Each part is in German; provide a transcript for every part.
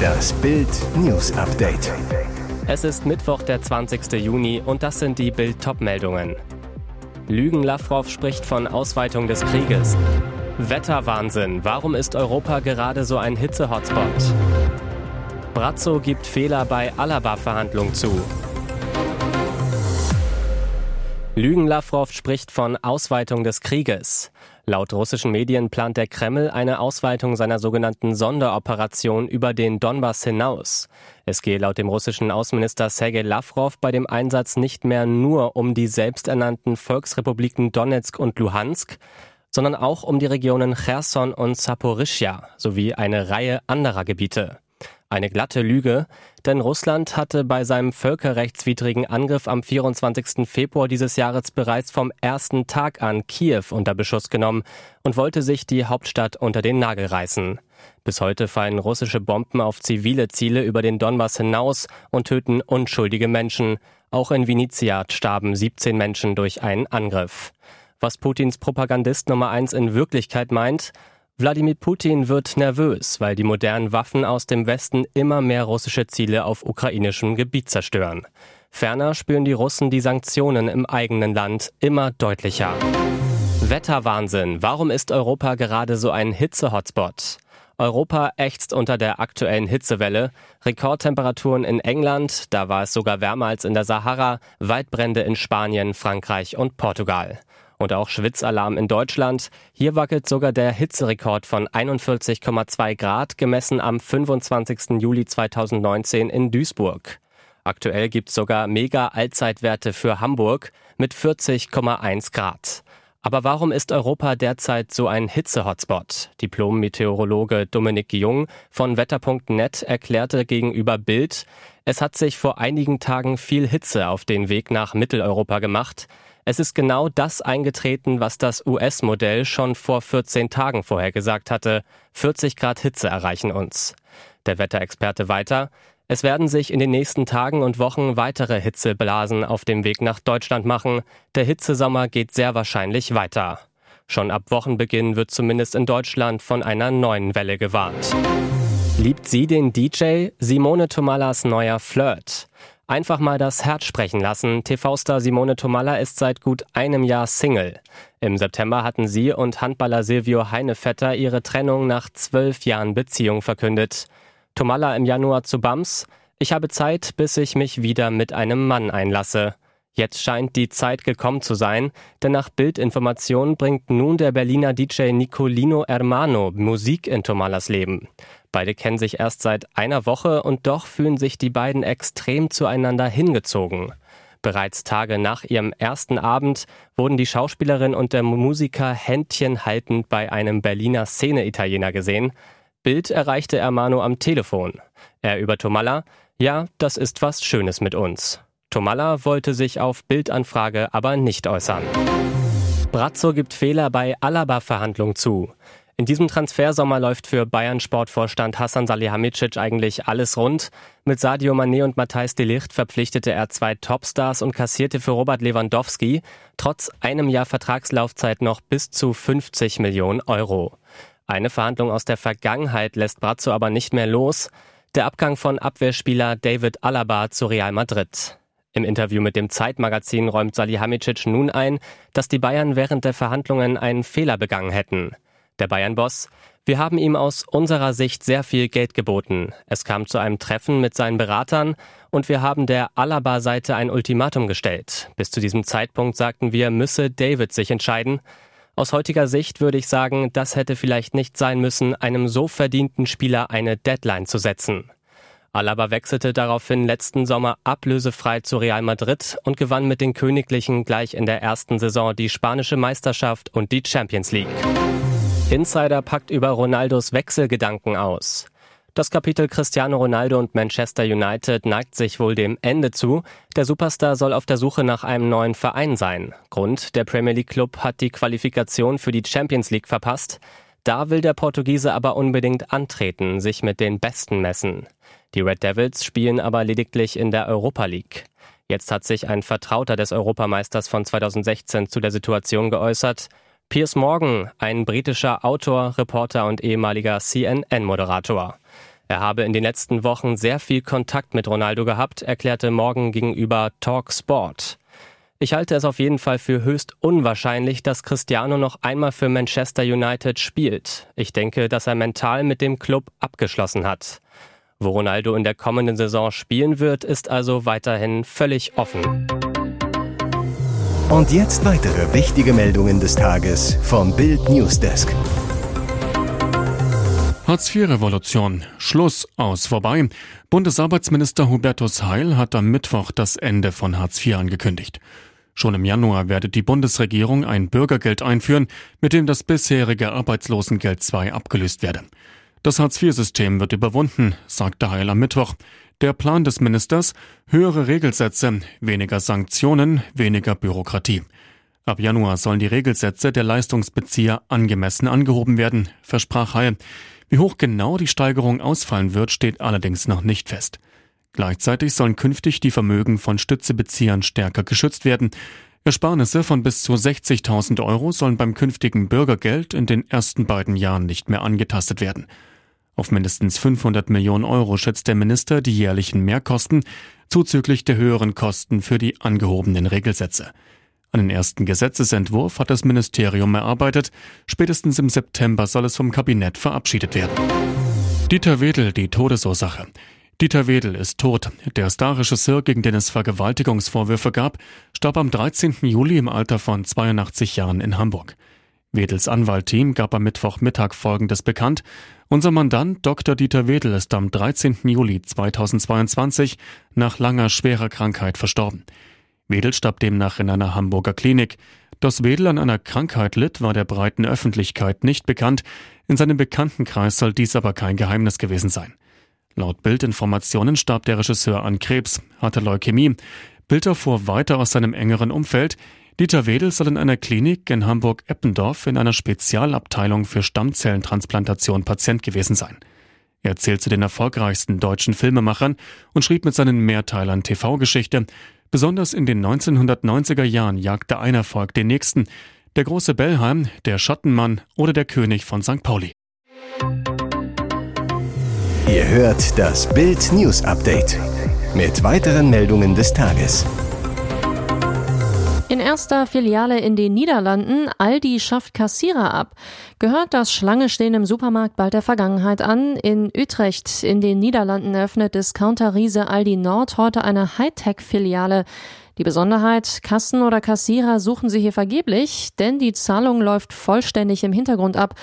Das Bild News Update. Es ist Mittwoch, der 20. Juni und das sind die Bild meldungen Lügen Lavrov spricht von Ausweitung des Krieges. Wetterwahnsinn. Warum ist Europa gerade so ein Hitze-Hotspot? Brazzo gibt Fehler bei Alaba-Verhandlung zu. Lügen Lavrov spricht von Ausweitung des Krieges. Laut russischen Medien plant der Kreml eine Ausweitung seiner sogenannten Sonderoperation über den Donbass hinaus. Es gehe laut dem russischen Außenminister Sergei Lavrov bei dem Einsatz nicht mehr nur um die selbsternannten Volksrepubliken Donetsk und Luhansk, sondern auch um die Regionen Cherson und Saporischja sowie eine Reihe anderer Gebiete. Eine glatte Lüge, denn Russland hatte bei seinem völkerrechtswidrigen Angriff am 24. Februar dieses Jahres bereits vom ersten Tag an Kiew unter Beschuss genommen und wollte sich die Hauptstadt unter den Nagel reißen. Bis heute fallen russische Bomben auf zivile Ziele über den Donbass hinaus und töten unschuldige Menschen. Auch in Vinizia starben 17 Menschen durch einen Angriff. Was Putins Propagandist Nummer eins in Wirklichkeit meint, Wladimir Putin wird nervös, weil die modernen Waffen aus dem Westen immer mehr russische Ziele auf ukrainischem Gebiet zerstören. Ferner spüren die Russen die Sanktionen im eigenen Land immer deutlicher. Wetterwahnsinn. Warum ist Europa gerade so ein Hitze-Hotspot? Europa ächzt unter der aktuellen Hitzewelle. Rekordtemperaturen in England, da war es sogar wärmer als in der Sahara, Waldbrände in Spanien, Frankreich und Portugal. Und auch Schwitzalarm in Deutschland. Hier wackelt sogar der Hitzerekord von 41,2 Grad, gemessen am 25. Juli 2019 in Duisburg. Aktuell gibt's sogar Mega-Allzeitwerte für Hamburg mit 40,1 Grad. Aber warum ist Europa derzeit so ein Hitze-Hotspot? Diplom-Meteorologe Dominik Jung von Wetter.net erklärte gegenüber Bild, es hat sich vor einigen Tagen viel Hitze auf den Weg nach Mitteleuropa gemacht. Es ist genau das eingetreten, was das US-Modell schon vor 14 Tagen vorhergesagt hatte. 40 Grad Hitze erreichen uns. Der Wetterexperte weiter. Es werden sich in den nächsten Tagen und Wochen weitere Hitzeblasen auf dem Weg nach Deutschland machen. Der Hitzesommer geht sehr wahrscheinlich weiter. Schon ab Wochenbeginn wird zumindest in Deutschland von einer neuen Welle gewarnt. Liebt sie den DJ? Simone Tomalas neuer Flirt. Einfach mal das Herz sprechen lassen. TV-Star Simone Tomalla ist seit gut einem Jahr Single. Im September hatten sie und Handballer Silvio Heinevetter ihre Trennung nach zwölf Jahren Beziehung verkündet. Tomalla im Januar zu Bams. Ich habe Zeit, bis ich mich wieder mit einem Mann einlasse. Jetzt scheint die Zeit gekommen zu sein, denn nach Bildinformationen bringt nun der Berliner DJ Nicolino Hermano Musik in Tomalas Leben. Beide kennen sich erst seit einer Woche und doch fühlen sich die beiden extrem zueinander hingezogen. Bereits Tage nach ihrem ersten Abend wurden die Schauspielerin und der Musiker Händchen haltend bei einem Berliner Szene-Italiener gesehen. Bild erreichte Ermano am Telefon. Er über Tomalla, ja, das ist was Schönes mit uns. Tomalla wollte sich auf Bildanfrage aber nicht äußern. Brazzo gibt Fehler bei Alaba-Verhandlung zu. In diesem Transfersommer läuft für Bayern Sportvorstand Hassan Salihamidzic eigentlich alles rund. Mit Sadio Mané und Matthijs de Ligt verpflichtete er zwei Topstars und kassierte für Robert Lewandowski trotz einem Jahr Vertragslaufzeit noch bis zu 50 Millionen Euro. Eine Verhandlung aus der Vergangenheit lässt Brazzo aber nicht mehr los. Der Abgang von Abwehrspieler David Alaba zu Real Madrid. Im Interview mit dem Zeitmagazin räumt Salihamidzic nun ein, dass die Bayern während der Verhandlungen einen Fehler begangen hätten. Der Bayern-Boss, wir haben ihm aus unserer Sicht sehr viel Geld geboten. Es kam zu einem Treffen mit seinen Beratern und wir haben der Alaba-Seite ein Ultimatum gestellt. Bis zu diesem Zeitpunkt sagten wir, müsse David sich entscheiden. Aus heutiger Sicht würde ich sagen, das hätte vielleicht nicht sein müssen, einem so verdienten Spieler eine Deadline zu setzen. Alaba wechselte daraufhin letzten Sommer ablösefrei zu Real Madrid und gewann mit den Königlichen gleich in der ersten Saison die spanische Meisterschaft und die Champions League. Insider packt über Ronaldos Wechselgedanken aus. Das Kapitel Cristiano Ronaldo und Manchester United neigt sich wohl dem Ende zu. Der Superstar soll auf der Suche nach einem neuen Verein sein. Grund, der Premier League Club hat die Qualifikation für die Champions League verpasst. Da will der Portugiese aber unbedingt antreten, sich mit den Besten messen. Die Red Devils spielen aber lediglich in der Europa League. Jetzt hat sich ein Vertrauter des Europameisters von 2016 zu der Situation geäußert. Piers Morgan, ein britischer Autor, Reporter und ehemaliger CNN-Moderator. Er habe in den letzten Wochen sehr viel Kontakt mit Ronaldo gehabt, erklärte Morgan gegenüber Talk Sport. Ich halte es auf jeden Fall für höchst unwahrscheinlich, dass Cristiano noch einmal für Manchester United spielt. Ich denke, dass er mental mit dem Club abgeschlossen hat. Wo Ronaldo in der kommenden Saison spielen wird, ist also weiterhin völlig offen. Und jetzt weitere wichtige Meldungen des Tages vom Bild Newsdesk. Hartz-IV-Revolution. Schluss aus vorbei. Bundesarbeitsminister Hubertus Heil hat am Mittwoch das Ende von Hartz IV angekündigt. Schon im Januar werde die Bundesregierung ein Bürgergeld einführen, mit dem das bisherige Arbeitslosengeld II abgelöst werde. Das Hartz-IV-System wird überwunden, sagte Heil am Mittwoch. Der Plan des Ministers? Höhere Regelsätze, weniger Sanktionen, weniger Bürokratie. Ab Januar sollen die Regelsätze der Leistungsbezieher angemessen angehoben werden, versprach Heil. Wie hoch genau die Steigerung ausfallen wird, steht allerdings noch nicht fest. Gleichzeitig sollen künftig die Vermögen von Stützebeziehern stärker geschützt werden. Ersparnisse von bis zu 60.000 Euro sollen beim künftigen Bürgergeld in den ersten beiden Jahren nicht mehr angetastet werden. Auf mindestens 500 Millionen Euro schätzt der Minister die jährlichen Mehrkosten zuzüglich der höheren Kosten für die angehobenen Regelsätze. Einen ersten Gesetzesentwurf hat das Ministerium erarbeitet. Spätestens im September soll es vom Kabinett verabschiedet werden. Dieter Wedel, die Todesursache. Dieter Wedel ist tot. Der Starregisseur, gegen den es Vergewaltigungsvorwürfe gab, starb am 13. Juli im Alter von 82 Jahren in Hamburg. Wedels Anwaltteam gab am Mittwochmittag Folgendes bekannt. Unser Mandant Dr. Dieter Wedel ist am 13. Juli 2022 nach langer schwerer Krankheit verstorben. Wedel starb demnach in einer Hamburger Klinik. Dass Wedel an einer Krankheit litt, war der breiten Öffentlichkeit nicht bekannt. In seinem Bekanntenkreis soll dies aber kein Geheimnis gewesen sein. Laut Bildinformationen starb der Regisseur an Krebs, hatte Leukämie. Bild erfuhr weiter aus seinem engeren Umfeld, Dieter Wedel soll in einer Klinik in Hamburg-Eppendorf in einer Spezialabteilung für Stammzellentransplantation Patient gewesen sein. Er zählt zu den erfolgreichsten deutschen Filmemachern und schrieb mit seinen Mehrteilern TV-Geschichte. Besonders in den 1990er Jahren jagte ein Erfolg den nächsten. Der große Bellheim, der Schattenmann oder der König von St. Pauli. Ihr hört das Bild News Update mit weiteren Meldungen des Tages. In erster Filiale in den Niederlanden, Aldi schafft Kassierer ab. Gehört das Schlange stehen im Supermarkt bald der Vergangenheit an? In Utrecht in den Niederlanden eröffnet Discounter-Riese Aldi Nord heute eine Hightech-Filiale. Die Besonderheit, Kassen oder Kassierer suchen sie hier vergeblich, denn die Zahlung läuft vollständig im Hintergrund ab.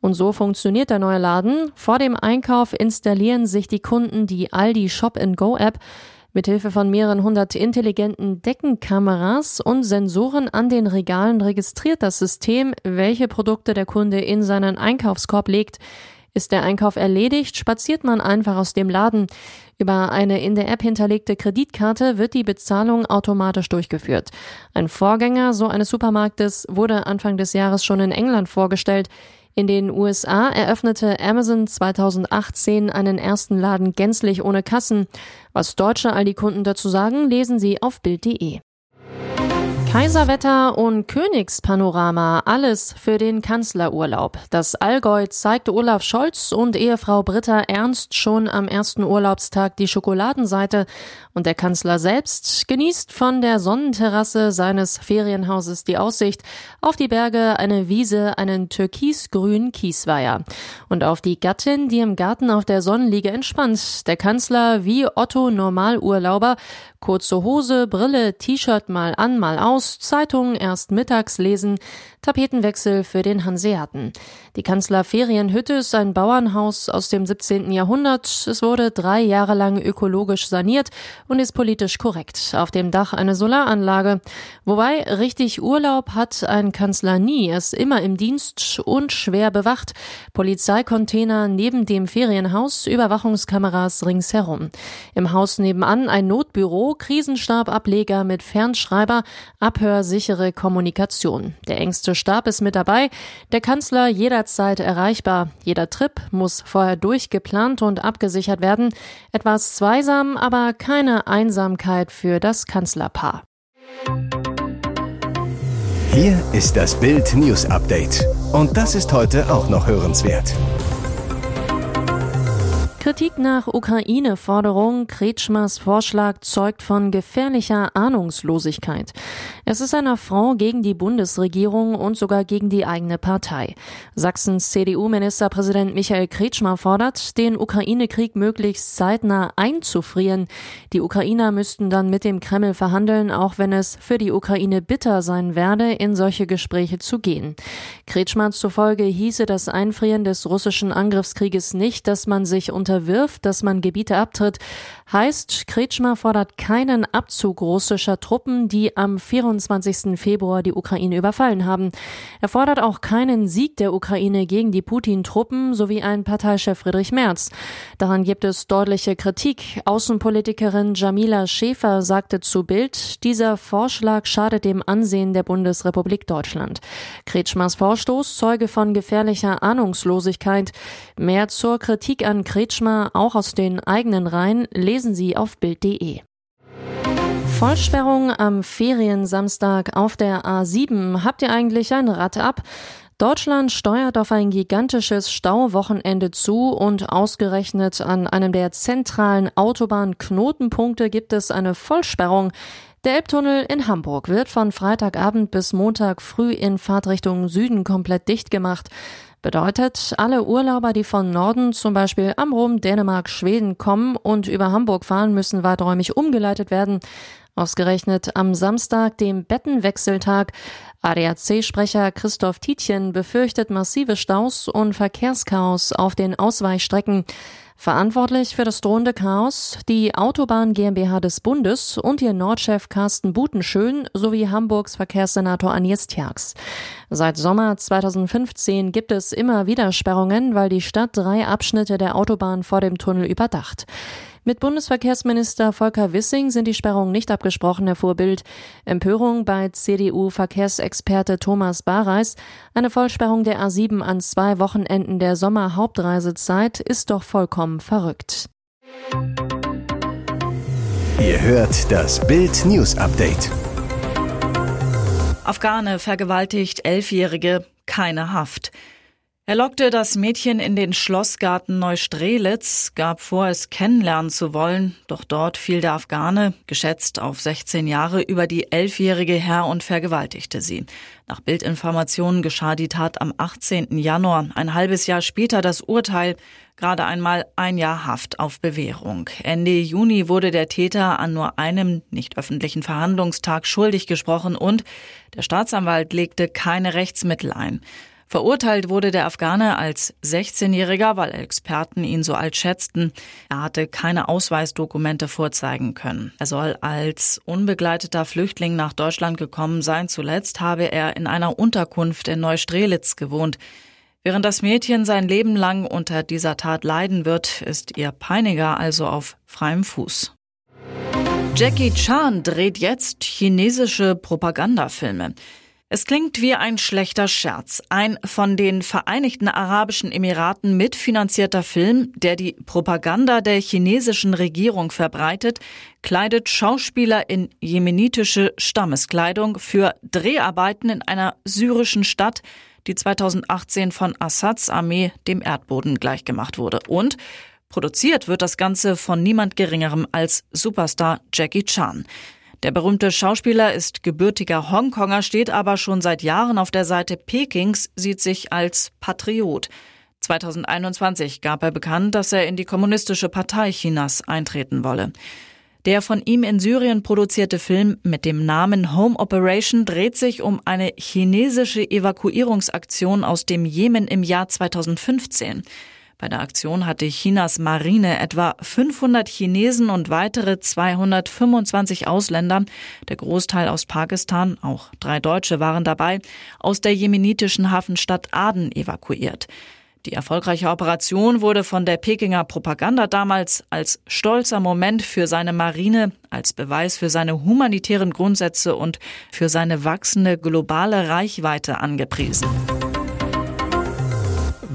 Und so funktioniert der neue Laden. Vor dem Einkauf installieren sich die Kunden die Aldi Shop Go App. Mithilfe von mehreren hundert intelligenten Deckenkameras und Sensoren an den Regalen registriert das System, welche Produkte der Kunde in seinen Einkaufskorb legt. Ist der Einkauf erledigt, spaziert man einfach aus dem Laden. Über eine in der App hinterlegte Kreditkarte wird die Bezahlung automatisch durchgeführt. Ein Vorgänger so eines Supermarktes wurde Anfang des Jahres schon in England vorgestellt. In den USA eröffnete Amazon 2018 einen ersten Laden gänzlich ohne Kassen. Was deutsche Aldi-Kunden dazu sagen, lesen Sie auf Bild.de. Kaiserwetter und Königspanorama, alles für den Kanzlerurlaub. Das Allgäu zeigte Olaf Scholz und Ehefrau Britta Ernst schon am ersten Urlaubstag die Schokoladenseite und der Kanzler selbst genießt von der Sonnenterrasse seines Ferienhauses die Aussicht auf die Berge, eine Wiese, einen türkisgrünen Kiesweiher und auf die Gattin, die im Garten auf der Sonnenliege entspannt. Der Kanzler wie Otto Normalurlauber Kurze Hose, Brille, T-Shirt mal an, mal aus, Zeitungen erst mittags lesen, Tapetenwechsel für den Hanseaten. Die Kanzlerferienhütte ist ein Bauernhaus aus dem 17. Jahrhundert. Es wurde drei Jahre lang ökologisch saniert und ist politisch korrekt. Auf dem Dach eine Solaranlage. Wobei richtig Urlaub hat ein Kanzler nie. Er ist immer im Dienst und schwer bewacht. Polizeicontainer neben dem Ferienhaus, Überwachungskameras ringsherum. Im Haus nebenan ein Notbüro, Krisenstabableger mit Fernschreiber, abhörsichere Kommunikation. Der engste Stab ist mit dabei. Der Kanzler jederzeit erreichbar. Jeder Trip muss vorher durchgeplant und abgesichert werden. Etwas zweisam, aber keine Einsamkeit für das Kanzlerpaar. Hier ist das Bild News Update. Und das ist heute auch noch hörenswert. Kritik nach Ukraine-Forderung, Kretschmers Vorschlag zeugt von gefährlicher Ahnungslosigkeit. Es ist ein Affront gegen die Bundesregierung und sogar gegen die eigene Partei. Sachsens CDU-Ministerpräsident Michael Kretschmer fordert, den Ukraine-Krieg möglichst zeitnah einzufrieren. Die Ukrainer müssten dann mit dem Kreml verhandeln, auch wenn es für die Ukraine bitter sein werde, in solche Gespräche zu gehen. Kretschmer zufolge hieße das Einfrieren des russischen Angriffskrieges nicht, dass man sich unter unterwirft, dass man Gebiete abtritt, heißt, Kretschmer fordert keinen Abzug russischer Truppen, die am 24. Februar die Ukraine überfallen haben. Er fordert auch keinen Sieg der Ukraine gegen die Putin-Truppen sowie ein Parteichef Friedrich Merz. Daran gibt es deutliche Kritik. Außenpolitikerin Jamila Schäfer sagte zu Bild, dieser Vorschlag schadet dem Ansehen der Bundesrepublik Deutschland. Kretschmers Vorstoß zeuge von gefährlicher Ahnungslosigkeit. Mehr zur Kritik an Kretschmer auch aus den eigenen Reihen lesen Sie auf Bild.de. Vollsperrung am Feriensamstag auf der A7. Habt ihr eigentlich ein Rad ab? Deutschland steuert auf ein gigantisches Stauwochenende zu und ausgerechnet an einem der zentralen Autobahnknotenpunkte gibt es eine Vollsperrung. Der Elbtunnel in Hamburg wird von Freitagabend bis Montag früh in Fahrtrichtung Süden komplett dicht gemacht. Bedeutet, alle Urlauber, die von Norden, zum Beispiel am Rom, Dänemark, Schweden kommen und über Hamburg fahren, müssen weiträumig umgeleitet werden. Ausgerechnet am Samstag, dem Bettenwechseltag. ADAC-Sprecher Christoph Tietjen befürchtet massive Staus und Verkehrschaos auf den Ausweichstrecken. Verantwortlich für das drohende Chaos die Autobahn GmbH des Bundes und ihr Nordchef Carsten Butenschön sowie Hamburgs Verkehrssenator Agnes Tjax. Seit Sommer 2015 gibt es immer wieder Sperrungen, weil die Stadt drei Abschnitte der Autobahn vor dem Tunnel überdacht. Mit Bundesverkehrsminister Volker Wissing sind die Sperrungen nicht abgesprochen, erfuhr Bild. Empörung bei CDU-Verkehrsexperte Thomas Bareis. Eine Vollsperrung der A7 an zwei Wochenenden der Sommerhauptreisezeit ist doch vollkommen verrückt. Ihr hört das Bild News Update. Afghane vergewaltigt Elfjährige, keine Haft. Er lockte das Mädchen in den Schlossgarten Neustrelitz, gab vor, es kennenlernen zu wollen, doch dort fiel der Afghane, geschätzt auf 16 Jahre, über die Elfjährige her und vergewaltigte sie. Nach Bildinformationen geschah die Tat am 18. Januar, ein halbes Jahr später das Urteil, gerade einmal ein Jahr Haft auf Bewährung. Ende Juni wurde der Täter an nur einem nicht öffentlichen Verhandlungstag schuldig gesprochen und der Staatsanwalt legte keine Rechtsmittel ein. Verurteilt wurde der Afghane als 16-Jähriger, weil Experten ihn so alt schätzten. Er hatte keine Ausweisdokumente vorzeigen können. Er soll als unbegleiteter Flüchtling nach Deutschland gekommen sein. Zuletzt habe er in einer Unterkunft in Neustrelitz gewohnt. Während das Mädchen sein Leben lang unter dieser Tat leiden wird, ist ihr Peiniger also auf freiem Fuß. Jackie Chan dreht jetzt chinesische Propagandafilme. Es klingt wie ein schlechter Scherz. Ein von den Vereinigten Arabischen Emiraten mitfinanzierter Film, der die Propaganda der chinesischen Regierung verbreitet, kleidet Schauspieler in jemenitische Stammeskleidung für Dreharbeiten in einer syrischen Stadt, die 2018 von Assads Armee dem Erdboden gleichgemacht wurde. Und produziert wird das Ganze von niemand Geringerem als Superstar Jackie Chan. Der berühmte Schauspieler ist gebürtiger Hongkonger, steht aber schon seit Jahren auf der Seite Pekings, sieht sich als Patriot. 2021 gab er bekannt, dass er in die Kommunistische Partei Chinas eintreten wolle. Der von ihm in Syrien produzierte Film mit dem Namen Home Operation dreht sich um eine chinesische Evakuierungsaktion aus dem Jemen im Jahr 2015. Bei der Aktion hatte Chinas Marine etwa 500 Chinesen und weitere 225 Ausländer, der Großteil aus Pakistan, auch drei Deutsche waren dabei, aus der jemenitischen Hafenstadt Aden evakuiert. Die erfolgreiche Operation wurde von der Pekinger Propaganda damals als stolzer Moment für seine Marine, als Beweis für seine humanitären Grundsätze und für seine wachsende globale Reichweite angepriesen.